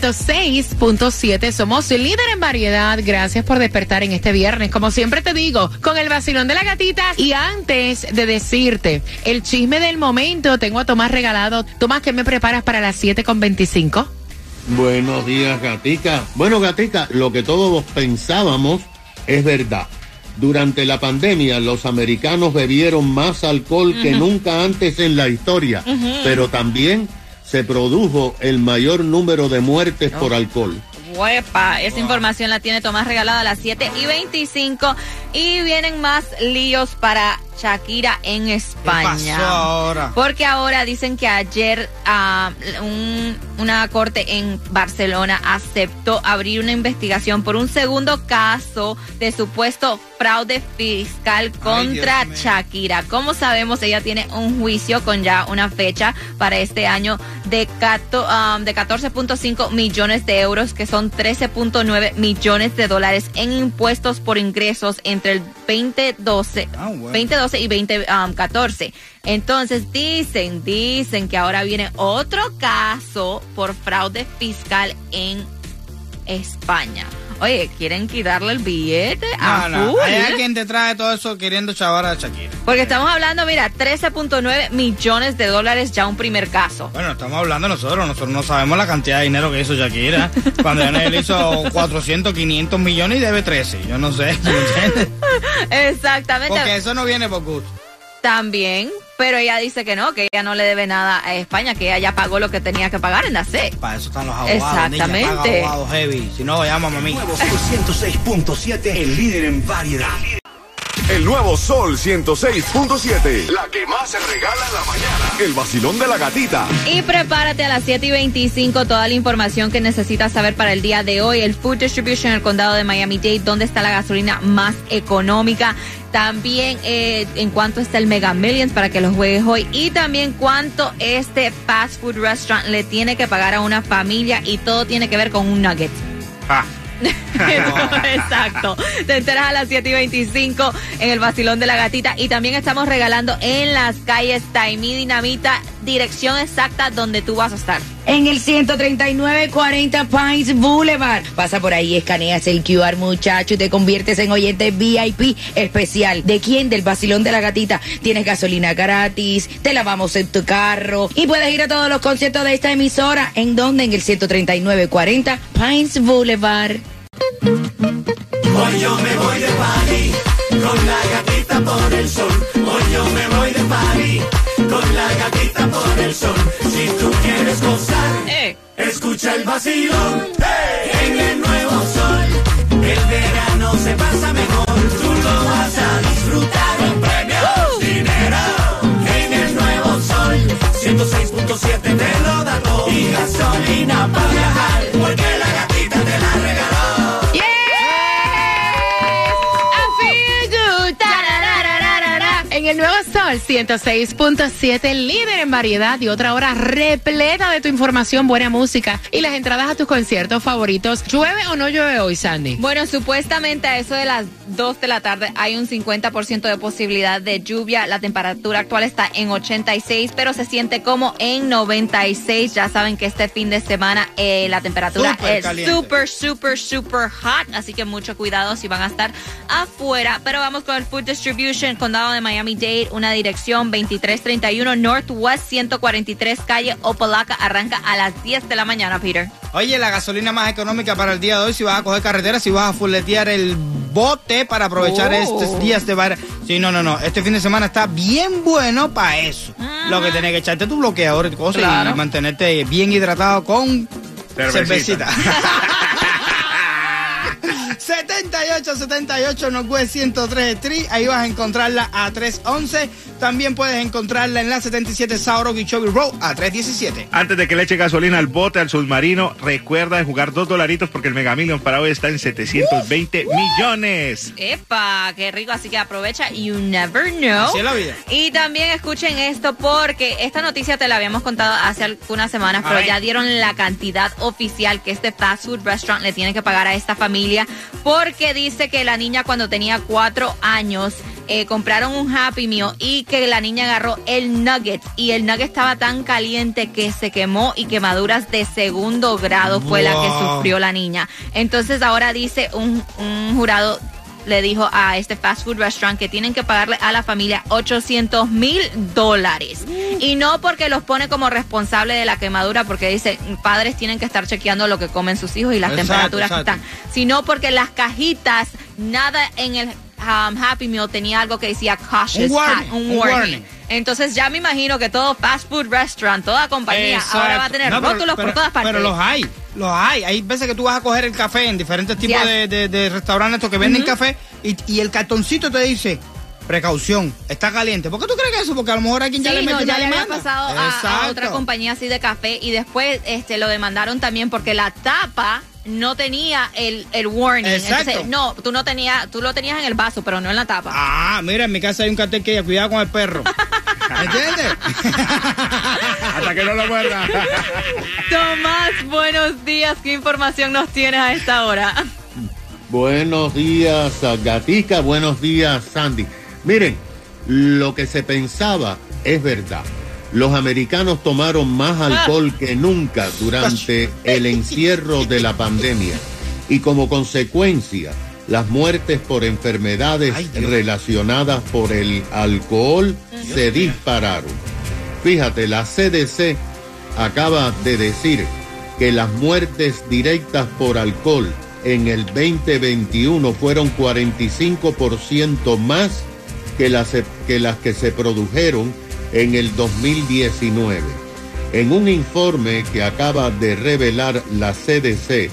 106.7. Somos líder en variedad. Gracias por despertar en este viernes. Como siempre te digo, con el vacilón de la gatita. Y antes de decirte el chisme del momento, tengo a Tomás regalado. Tomás, ¿qué me preparas para las 7.25? Buenos días, Gatica. Bueno, Gatica, lo que todos pensábamos es verdad. Durante la pandemia, los americanos bebieron más alcohol que nunca antes en la historia, pero también se produjo el mayor número de muertes por alcohol. Huepa, esa información la tiene Tomás regalada a las 7 y 25 y vienen más líos para Shakira en España. pasó ahora? Porque ahora dicen que ayer ah, un- una corte en Barcelona aceptó abrir una investigación por un segundo caso de supuesto fraude fiscal contra. Shakira. Como sabemos, ella tiene un juicio con ya una fecha para este año de, cato- um, de 14.5 millones de euros, que son 13.9 millones de dólares en impuestos por ingresos entre el 2012, Ah, bueno. 2012 y 2014. Entonces dicen, dicen que ahora viene otro caso por fraude fiscal en España. Oye, ¿quieren quitarle el billete a No, hay alguien detrás de todo eso queriendo chavar a Shakira. Porque estamos hablando, mira, 13.9 millones de dólares ya un primer caso. Bueno, estamos hablando nosotros, nosotros no sabemos la cantidad de dinero que hizo Shakira. Cuando él hizo 400, 500 millones y debe 13, yo no sé, ¿me entiendes? Exactamente. Porque eso no viene por gusto. También, pero ella dice que no, que ella no le debe nada a España, que ella ya pagó lo que tenía que pagar en la C. Para eso están los abogados. Exactamente. niña, paga abogados heavy. Si no, llámame a mí. Nuevo Sol 106.7, el líder en variedad. El nuevo Sol 106.7. La que más se regala en la mañana. El vacilón de la gatita. Y prepárate a las 7 y 25 toda la información que necesitas saber para el día de hoy. El Food Distribution en el condado de Miami-Dade, donde está la gasolina más económica. También eh, en cuánto está el Mega Millions para que los juegues hoy. Y también cuánto este fast food restaurant le tiene que pagar a una familia. Y todo tiene que ver con un nugget. Ah. Exacto. Te enteras a las 7 y 25 en el vacilón de la gatita. Y también estamos regalando en las calles Taimí Dinamita, dirección exacta donde tú vas a estar. En el 13940 Pines Boulevard. Pasa por ahí, escaneas el QR, muchacho, y te conviertes en oyente VIP especial. ¿De quién? Del vacilón de la gatita. Tienes gasolina gratis, te lavamos en tu carro y puedes ir a todos los conciertos de esta emisora. ¿En dónde? En el 13940 Pines Boulevard. Hoy yo me voy de party con la gatita por el sol. Hoy yo me voy de party con la gatita por el sol. Si tú quieres gozar, Eh. escucha el vacilón hey, en el nuevo sol. El verano se pasa mejor, tú lo vas a disfrutar. Con premios, dinero en el nuevo sol. 106.7 te lo da todo y gasolina para viajar porque la En el nuevo Sol 106.7, líder en variedad y otra hora repleta de tu información, buena música y las entradas a tus conciertos favoritos. ¿Llueve o no llueve hoy, Sandy? Bueno, supuestamente a eso de las 2 de la tarde hay un 50% de posibilidad de lluvia. La temperatura actual está en 86, pero se siente como en 96. Ya saben que este fin de semana eh, la temperatura es caliente. súper, súper, súper hot. Así que mucho cuidado si van a estar afuera. Pero vamos con el Food Distribution, condado de Miami-Dade, una dirección 2331 Northwest 143 calle Opalaca. Arranca a las 10 de la mañana, Peter. Oye, la gasolina más económica para el día de hoy, si vas a coger carretera, si vas a fuletear el bote para aprovechar Oh. estos días de bar. Sí, no, no, no. Este fin de semana está bien bueno para eso. Lo que tenés que echarte tu bloqueador y cosas Claro. y mantenerte bien hidratado con cervecita. 78 78 Northwest 103 Street. Ahí vas a encontrarla a 311. También puedes encontrarla en la 77 Sauro Gichobi Road a 317. Antes de que le eche gasolina al bote, al submarino, recuerda de jugar dos dolaritos porque el Mega Million para hoy está en 720 millones. Epa, qué rico, así que aprovecha, you never know. Así es la vida. Y también escuchen esto porque esta noticia te la habíamos contado hace algunas semanas, A pero ver. ya dieron la cantidad oficial que este fast food restaurant le tiene que pagar a esta familia porque dice que la niña cuando tenía cuatro años eh, compraron un Happy Meal y que la niña agarró el nugget y el nugget estaba tan caliente que se quemó y quemaduras de segundo grado fue la que sufrió la niña. Entonces ahora dice un, un jurado le dijo a este fast food restaurant que tienen que pagarle a la familia 800 mil dólares. Y no porque los pone como responsable de la quemadura, porque dice, padres tienen que estar chequeando lo que comen sus hijos y las Exacto, temperaturas exacto. que están, sino porque las cajitas, nada en el um, Happy Meal tenía algo que decía cautious, Un warning, ha- un un warning. warning. Entonces ya me imagino que todo fast food restaurant, toda compañía, ahora va a tener No, rótulos pero- por todas partes. Pero los hay, los hay. Hay veces que tú vas a coger el café en diferentes tipos Yes. de, de- de restaurantes estos que venden café y, y el cartoncito te dice, precaución, está caliente. ¿Por qué tú crees que eso? Porque a lo mejor a quien ya Sí, le no, mete ya le había pasado a- otra compañía así de café y después este lo demandaron también porque la tapa no tenía el, el warning. Exacto. Entonces, no, tú no tenías, tú lo tenías en el vaso, pero no en la tapa. Ah, mira, en mi casa hay un cartel que dice, cuidado con el perro. ¿Entiendes? Que no lo muerda. Tomás, buenos días. ¿Qué información nos tienes a esta hora? Buenos días, ah, Gatica. Buenos días, Sandy. Miren, lo que se pensaba es verdad. Los americanos tomaron más alcohol que nunca durante el encierro de la pandemia y como consecuencia las muertes por enfermedades Ay, relacionadas por el alcohol se dispararon. Fíjate, la CDC acaba de decir que las muertes directas por alcohol en el 2021 fueron 45% más que las, que las que se produjeron en el 2019. En un informe que acaba de revelar la CDC,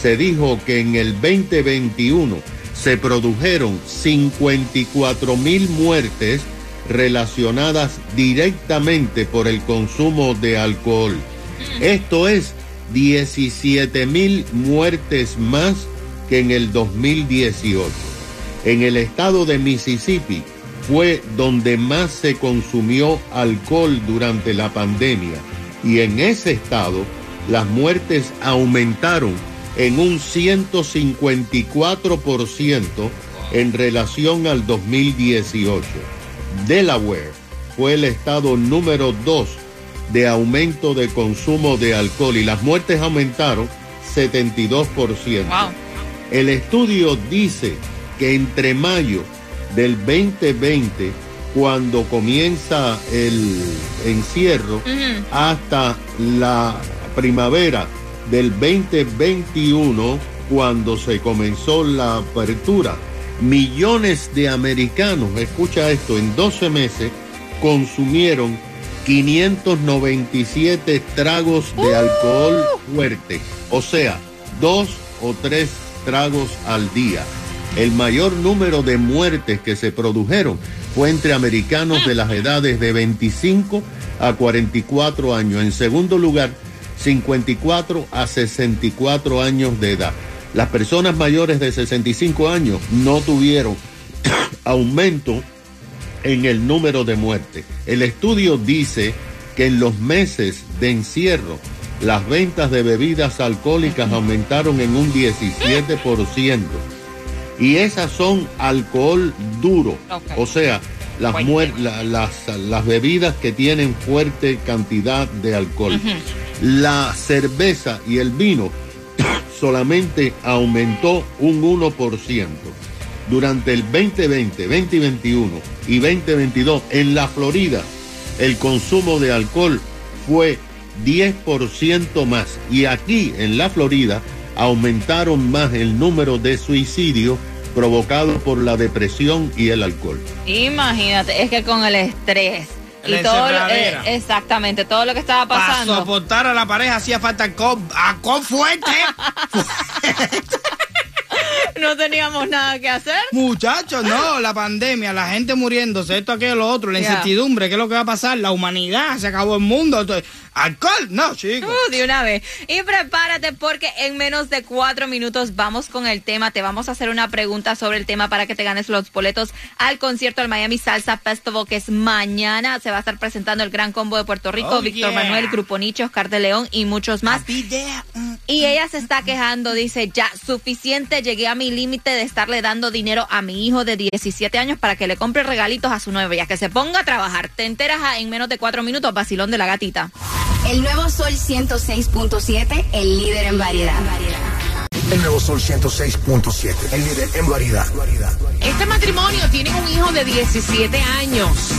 se dijo que en el 2021 se produjeron 54 mil muertes relacionadas directamente por el consumo de alcohol. Esto es 17 mil muertes más que en el 2018. En el estado de Mississippi fue donde más se consumió alcohol durante la pandemia y en ese estado las muertes aumentaron en un 154% en relación al 2018. Delaware fue el estado número 2 de aumento de consumo de alcohol y las muertes aumentaron 72%. Wow. El estudio dice que entre mayo del 2020, cuando comienza el encierro, hasta la primavera del 2021, cuando se comenzó la apertura, millones de americanos, escucha esto, en 12 meses consumieron 597 tragos de alcohol fuerte, o sea, dos o tres tragos al día. El mayor número de muertes que se produjeron fue entre americanos de las edades de 25 a 44 años. En segundo lugar, 54 a 64 años de edad. Las personas mayores de 65 años no tuvieron aumento en el número de muertes. El estudio dice que en los meses de encierro las ventas de bebidas alcohólicas aumentaron en un 17%. Y esas son alcohol duro, o sea, las, muer- la- las, las bebidas que tienen fuerte cantidad de alcohol. La cerveza y el vino solamente aumentó un 1%. Durante el 2020, 2021 y 2022 en la Florida, el consumo de alcohol fue 10% más. Y aquí en la Florida aumentaron más el número de suicidios provocados por la depresión y el alcohol. Imagínate, es que con el estrés y La todo, eh, exactamente, todo lo que estaba Para pasando. soportar a la pareja hacía falta alcohol, alcohol fuerte. no teníamos nada que hacer. Muchachos, no, la pandemia, la gente muriéndose, esto, aquello, lo otro, la incertidumbre, ¿qué es lo que va a pasar? La humanidad, se acabó el mundo. entonces, ¿Alcohol? No, chicos. Uh, de una vez. Y prepárate porque en menos de cuatro minutos vamos con el tema. Te vamos a hacer una pregunta sobre el tema para que te ganes los boletos al concierto del Miami Salsa Festival que es mañana. Se va a estar presentando el Gran Combo de Puerto Rico, Oh, Víctor yeah. Manuel, Grupo Nicho, Oscar de León y muchos más. Mm. Y ella se está quejando, dice, ya, suficiente, llegué a mi límite de estarle dando dinero a mi hijo de 17 años para que le compre regalitos a su novia, que se ponga a trabajar. Te enteras a- en menos de cuatro minutos, vacilón de la gatita. El nuevo Sol 106.7, el líder en variedad. El nuevo Sol 106.7, el líder en variedad. Este matrimonio tiene un hijo de 17 años,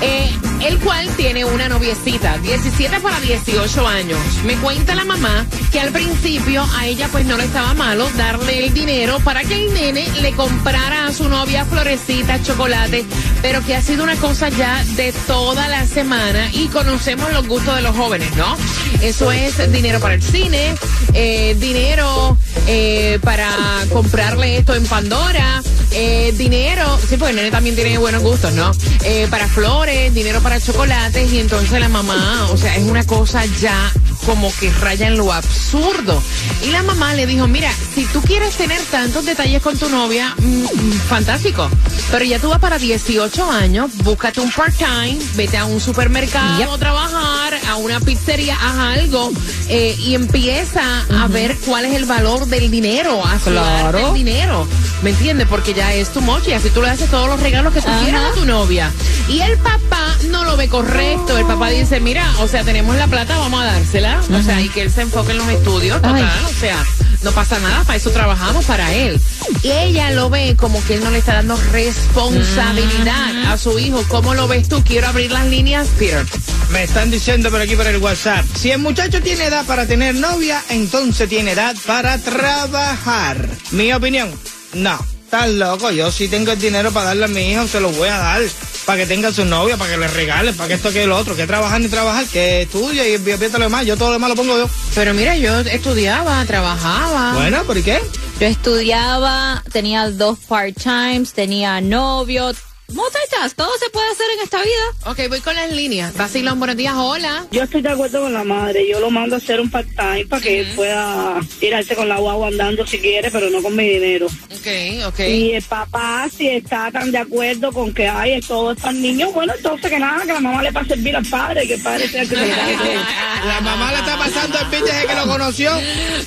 eh, el cual tiene una noviecita, 17 para 18 años. Me cuenta la mamá que al principio a ella pues no le estaba malo darle el dinero para que el nene le comprara a su novia florecitas, chocolate, pero que ha sido una cosa ya de toda la semana y conocemos los gustos de los jóvenes, ¿no? Eso es dinero para el cine, eh, dinero eh, para comprarle esto en Pandora, eh, dinero, sí, porque el nene también tiene buenos gustos, ¿no? Eh, para flores, dinero para chocolates y entonces la mamá, o sea, es una cosa ya como que raya en lo absurdo. Y la mamá le dijo, mira, si tú quieres tener tantos detalles con tu novia, mm, mm, fantástico. Pero ya tú vas para 18 años, búscate un part-time, vete a un supermercado a trabajar, a una pizzería, haz algo eh, y empieza a ver cuál es el valor del dinero, a Claro. el dinero. ¿Me entiendes? Porque ya es tu mochi, así tú le haces todos los regalos que tú Ajá. quieras a tu novia. Y el papá no lo ve correcto. El papá dice, mira, o sea, tenemos la plata, vamos a dársela. O sea, y que él se enfoque en los estudios, total. O sea, no pasa nada, para eso trabajamos, para él. Y ella lo ve como que él no le está dando responsabilidad a su hijo. ¿Cómo lo ves tú? Quiero abrir las líneas, Peter. Me están diciendo por aquí por el WhatsApp. Si el muchacho tiene edad para tener novia, entonces tiene edad para trabajar. Mi opinión, no. Estás loco. Yo si tengo el dinero para darle a mi hijo, se lo voy a dar. Para que tenga su novia, para que le regale, para que esto, que lo otro. Que trabajar ni trabajar, que estudia y empieza lo demás. Yo todo lo demás lo pongo yo. Pero mira, yo estudiaba, trabajaba. Bueno, ¿por qué? Yo estudiaba, tenía dos part-times, tenía novio. Muchachas, todo se puede hacer en esta vida. Ok, voy con las líneas. Vacilón, buenos días, hola. Yo estoy de acuerdo con la madre. Yo lo mando a hacer un part-time para que él pueda tirarse con la guagua andando si quiere, pero no con mi dinero. Ok, ok. Y el papá, si está tan de acuerdo con que hay todo es para el niño, bueno, entonces que nada, que la mamá le va a servir al padre, que el padre sea el que se le. La mamá le está pasando el beat desde que lo conoció.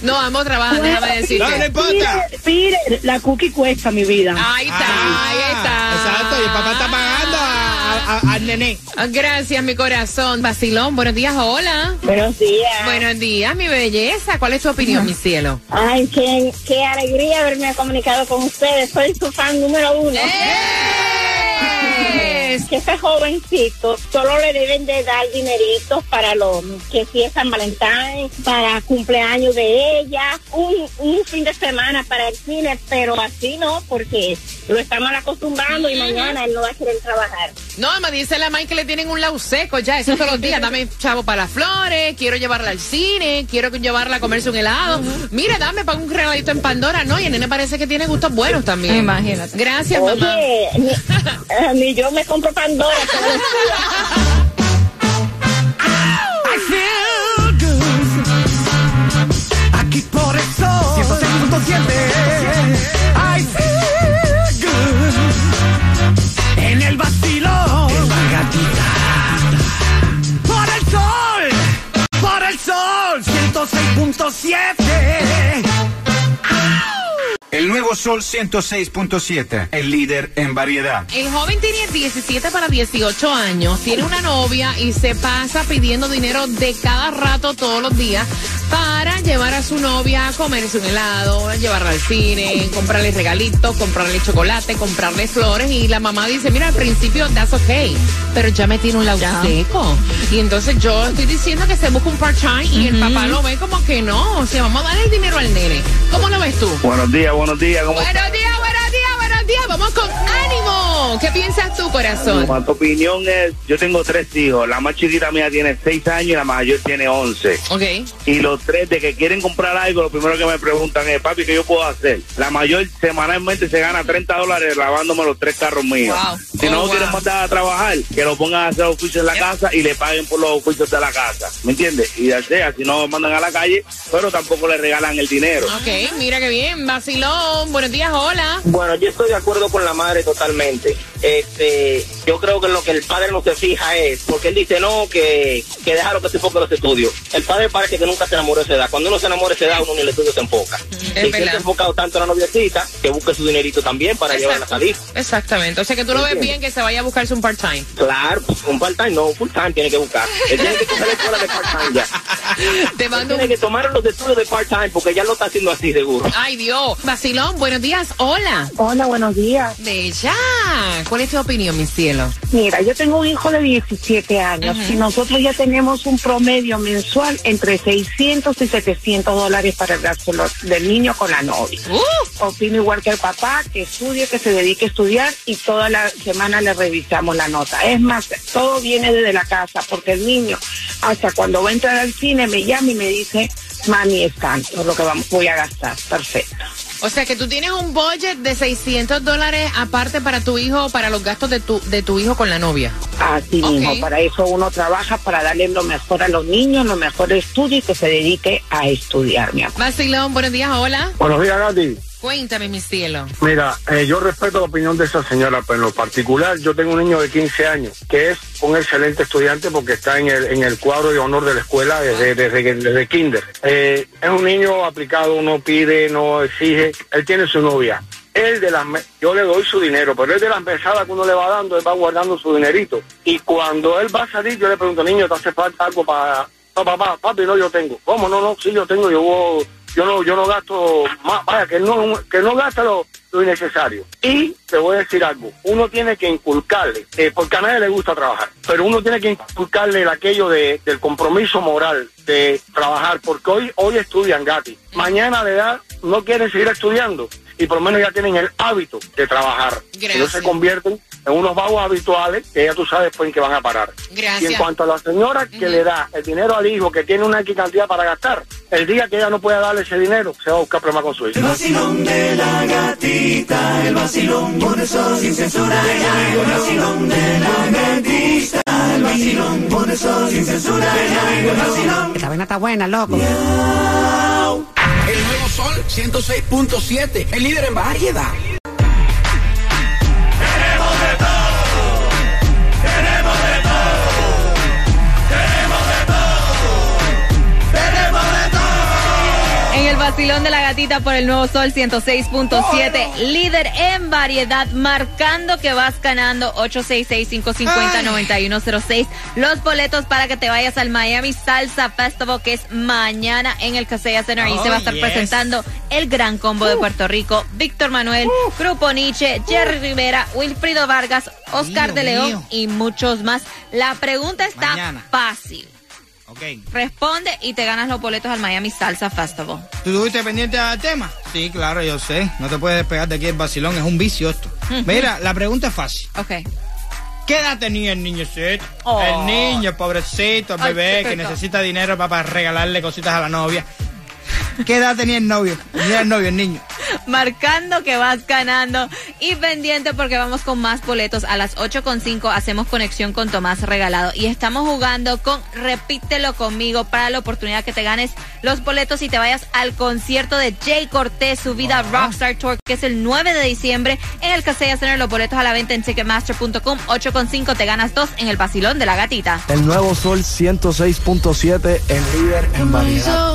No, vamos a trabajar, déjame decirte. No, no importa. Peter, Peter, la cookie cuesta mi vida. Ahí está, ahí está. Exacto, y el papá está pagando a- a- a- al nené. Gracias, mi corazón. Vacilón, buenos días, hola. Buenos días. Buenos días, mi belleza. ¿Cuál es tu opinión, mi cielo? Ay, qué, qué alegría haberme comunicado con ustedes. Soy su fan número uno. Que ese jovencito solo le deben de dar dineritos para lo que si es San Valentín, para cumpleaños de ella, un, un fin de semana para el cine, pero así no, porque lo estamos acostumbrando y mañana él no va a querer trabajar. No, me dice la May que le tienen un lau seco ya, eso todos los días. Dame chavo para las flores, quiero llevarla al cine, quiero llevarla a comerse un helado. Mira, dame para un regalito en Pandora, ¿no? Y el nene parece que tiene gustos buenos también. Imagínate. Gracias, mamá. Oye, ni, eh, ni yo me compro Pandora. Aquí por eso 106.7 Sol 106.7 Sol 106.7, el líder en variedad. El joven tiene 17 para 18 años, tiene una novia y se pasa pidiendo dinero de cada rato todos los días para llevar a su novia a comerse un helado, llevarla al cine, comprarle regalitos, comprarle chocolate, comprarle flores y la mamá dice, mira, al principio that's okay, pero ya me tiene un lado seco. Y entonces yo estoy diciendo que se busca un part-time y el papá lo ve como que no, o sea, vamos a darle el dinero al nene. ¿Cómo lo ves tú? Buenos días, buenos días. ¿Cómo Buenos días, buenos días, buenos días. Vamos con ánimo. ¿Qué piensas tú, corazón? Bueno, tu opinión es, yo tengo tres hijos, la más chiquita mía tiene seis años y la mayor tiene once. Ok. Y los tres de que quieren comprar algo, lo primero que me preguntan es, papi, ¿qué yo puedo hacer? La mayor semanalmente se gana 30 dólares lavándome los tres carros míos. Wow. Si no Oh, lo quieren wow. mandar a trabajar, que lo pongan a hacer oficios en la casa y le paguen por los oficios de la casa. ¿Me entiendes? Y ya sea, si no mandan a la calle, pero tampoco le regalan el dinero. Ok, mira qué bien. Vacilón, buenos días, hola. Bueno, yo estoy de acuerdo con la madre totalmente. Este, yo creo que lo que el padre no se fija es, porque él dice no, que, que déjalo que se enfoque en los estudios. El padre parece que nunca se enamoró de esa edad. Cuando uno se enamora de esa edad, uno ni el estudio se enfoca. Y que él ha enfocado tanto en la noviecita, que busque su dinerito también para llevarla a salir. Exactamente. O sea que tú lo ves bien que se vaya a buscarse un part-time. Claro, pues, un part-time no, un full-time tiene que buscar. Él tiene que coger la escuela de part-time ya. Te mando Tiene que tomar los estudios de part-time porque ya lo está haciendo así seguro. Ay, Dios. Vacilón, buenos días, hola. Hola, buenos días. Bella. ¿Cuál es tu opinión, mi cielo? Mira, yo tengo un hijo de 17 años y nosotros ya tenemos un promedio mensual entre 600 y 700 dólares para el gasto del niño con la novia. Opino igual que el papá, que estudie, que se dedique a estudiar y toda la semana le revisamos la nota. Es más, todo viene desde la casa porque el niño hasta cuando va a entrar al cine me llama y me dice, mami, es tanto lo que vamos, voy a gastar. Perfecto. O sea que tú tienes un budget de 600 dólares aparte para tu hijo, para los gastos de tu, de tu hijo con la novia. Así mismo, para eso uno trabaja, para darle lo mejor a los niños, lo mejor estudio y que se dedique a estudiar, mi amor. Vacilón, buenos días, hola. Buenos días, Gati. Cuéntame, mi cielo. Mira, eh, yo respeto la opinión de esa señora, pero en lo particular yo tengo un niño de 15 años que es un excelente estudiante porque está en el, en el cuadro de honor de la escuela desde, desde, desde kinder. Eh, es un niño aplicado, no pide, no exige. Él tiene su novia. Él de las, yo le doy su dinero, pero él de las mesadas que uno le va dando, él va guardando su dinerito. Y cuando él va a salir, yo le pregunto, niño, ¿te hace falta algo para...? No, papá, papi, no, yo tengo. ¿Cómo? No, no, sí, yo tengo, yo voy- yo no, yo no gasto más, vaya, que no, que no gasta lo, lo innecesario. Y te voy a decir algo, uno tiene que inculcarle, eh, porque a nadie le gusta trabajar, pero uno tiene que inculcarle el aquello de, del compromiso moral de trabajar, porque hoy, hoy estudian gratis, mañana de edad no quieren seguir estudiando y por lo menos ya tienen el hábito de trabajar. Y no se convierten en unos vagos habituales que ya tú sabes pues en que van a parar. Gracias. Y en cuanto a la señora que le da el dinero al hijo que tiene una X cantidad para gastar, el día que ella no pueda darle ese dinero, se va a buscar problemas con su hijo. El vacilón de la gatita, el vacilón por eso sin censura. El vacilón de la gatita, el vacilón por eso sin censura. El vacilón. Esta vaina está buena, loco. El nuevo Sol 106.7, el líder en variedad. Vacilón de la gatita por el nuevo sol 106.7, líder en variedad, marcando que vas ganando 866-550-9106. Los boletos para que te vayas al Miami Salsa Festival, que es mañana en el Casella Center. Ahí Oh, se va a estar yes. presentando el gran combo de Puerto Rico: Víctor Manuel, Grupo Nietzsche, Jerry Rivera, Wilfrido Vargas, Oscar Mío, de León mío. y muchos más. La pregunta está Mañana. fácil. Responde y te ganas los boletos al Miami Salsa Festival. ¿Tú estuviste pendiente al tema? Sí, claro, yo sé. No te puedes despegar de aquí el vacilón, es un vicio esto. Mira, la pregunta es fácil. Ok. ¿Qué edad tenía el niñocito? Oh. El niño, el pobrecito, el bebé que necesita dinero para, para regalarle cositas a la novia. ¿Qué edad tenía el novio? Tenía el novio, el niño. Marcando que vas ganando. Y pendiente porque vamos con más boletos. A las 8.5 hacemos conexión con Tomás Regalado. Y estamos jugando con Repítelo conmigo para la oportunidad que te ganes los boletos y te vayas al concierto de Jay Cortés su vida Rockstar Tour que es el 9 de diciembre en el Casella Center los boletos a la venta en Ticketmaster.com 8.5 te ganas dos en el vacilón de la gatita. El nuevo Sol 106.7, el líder en variedad.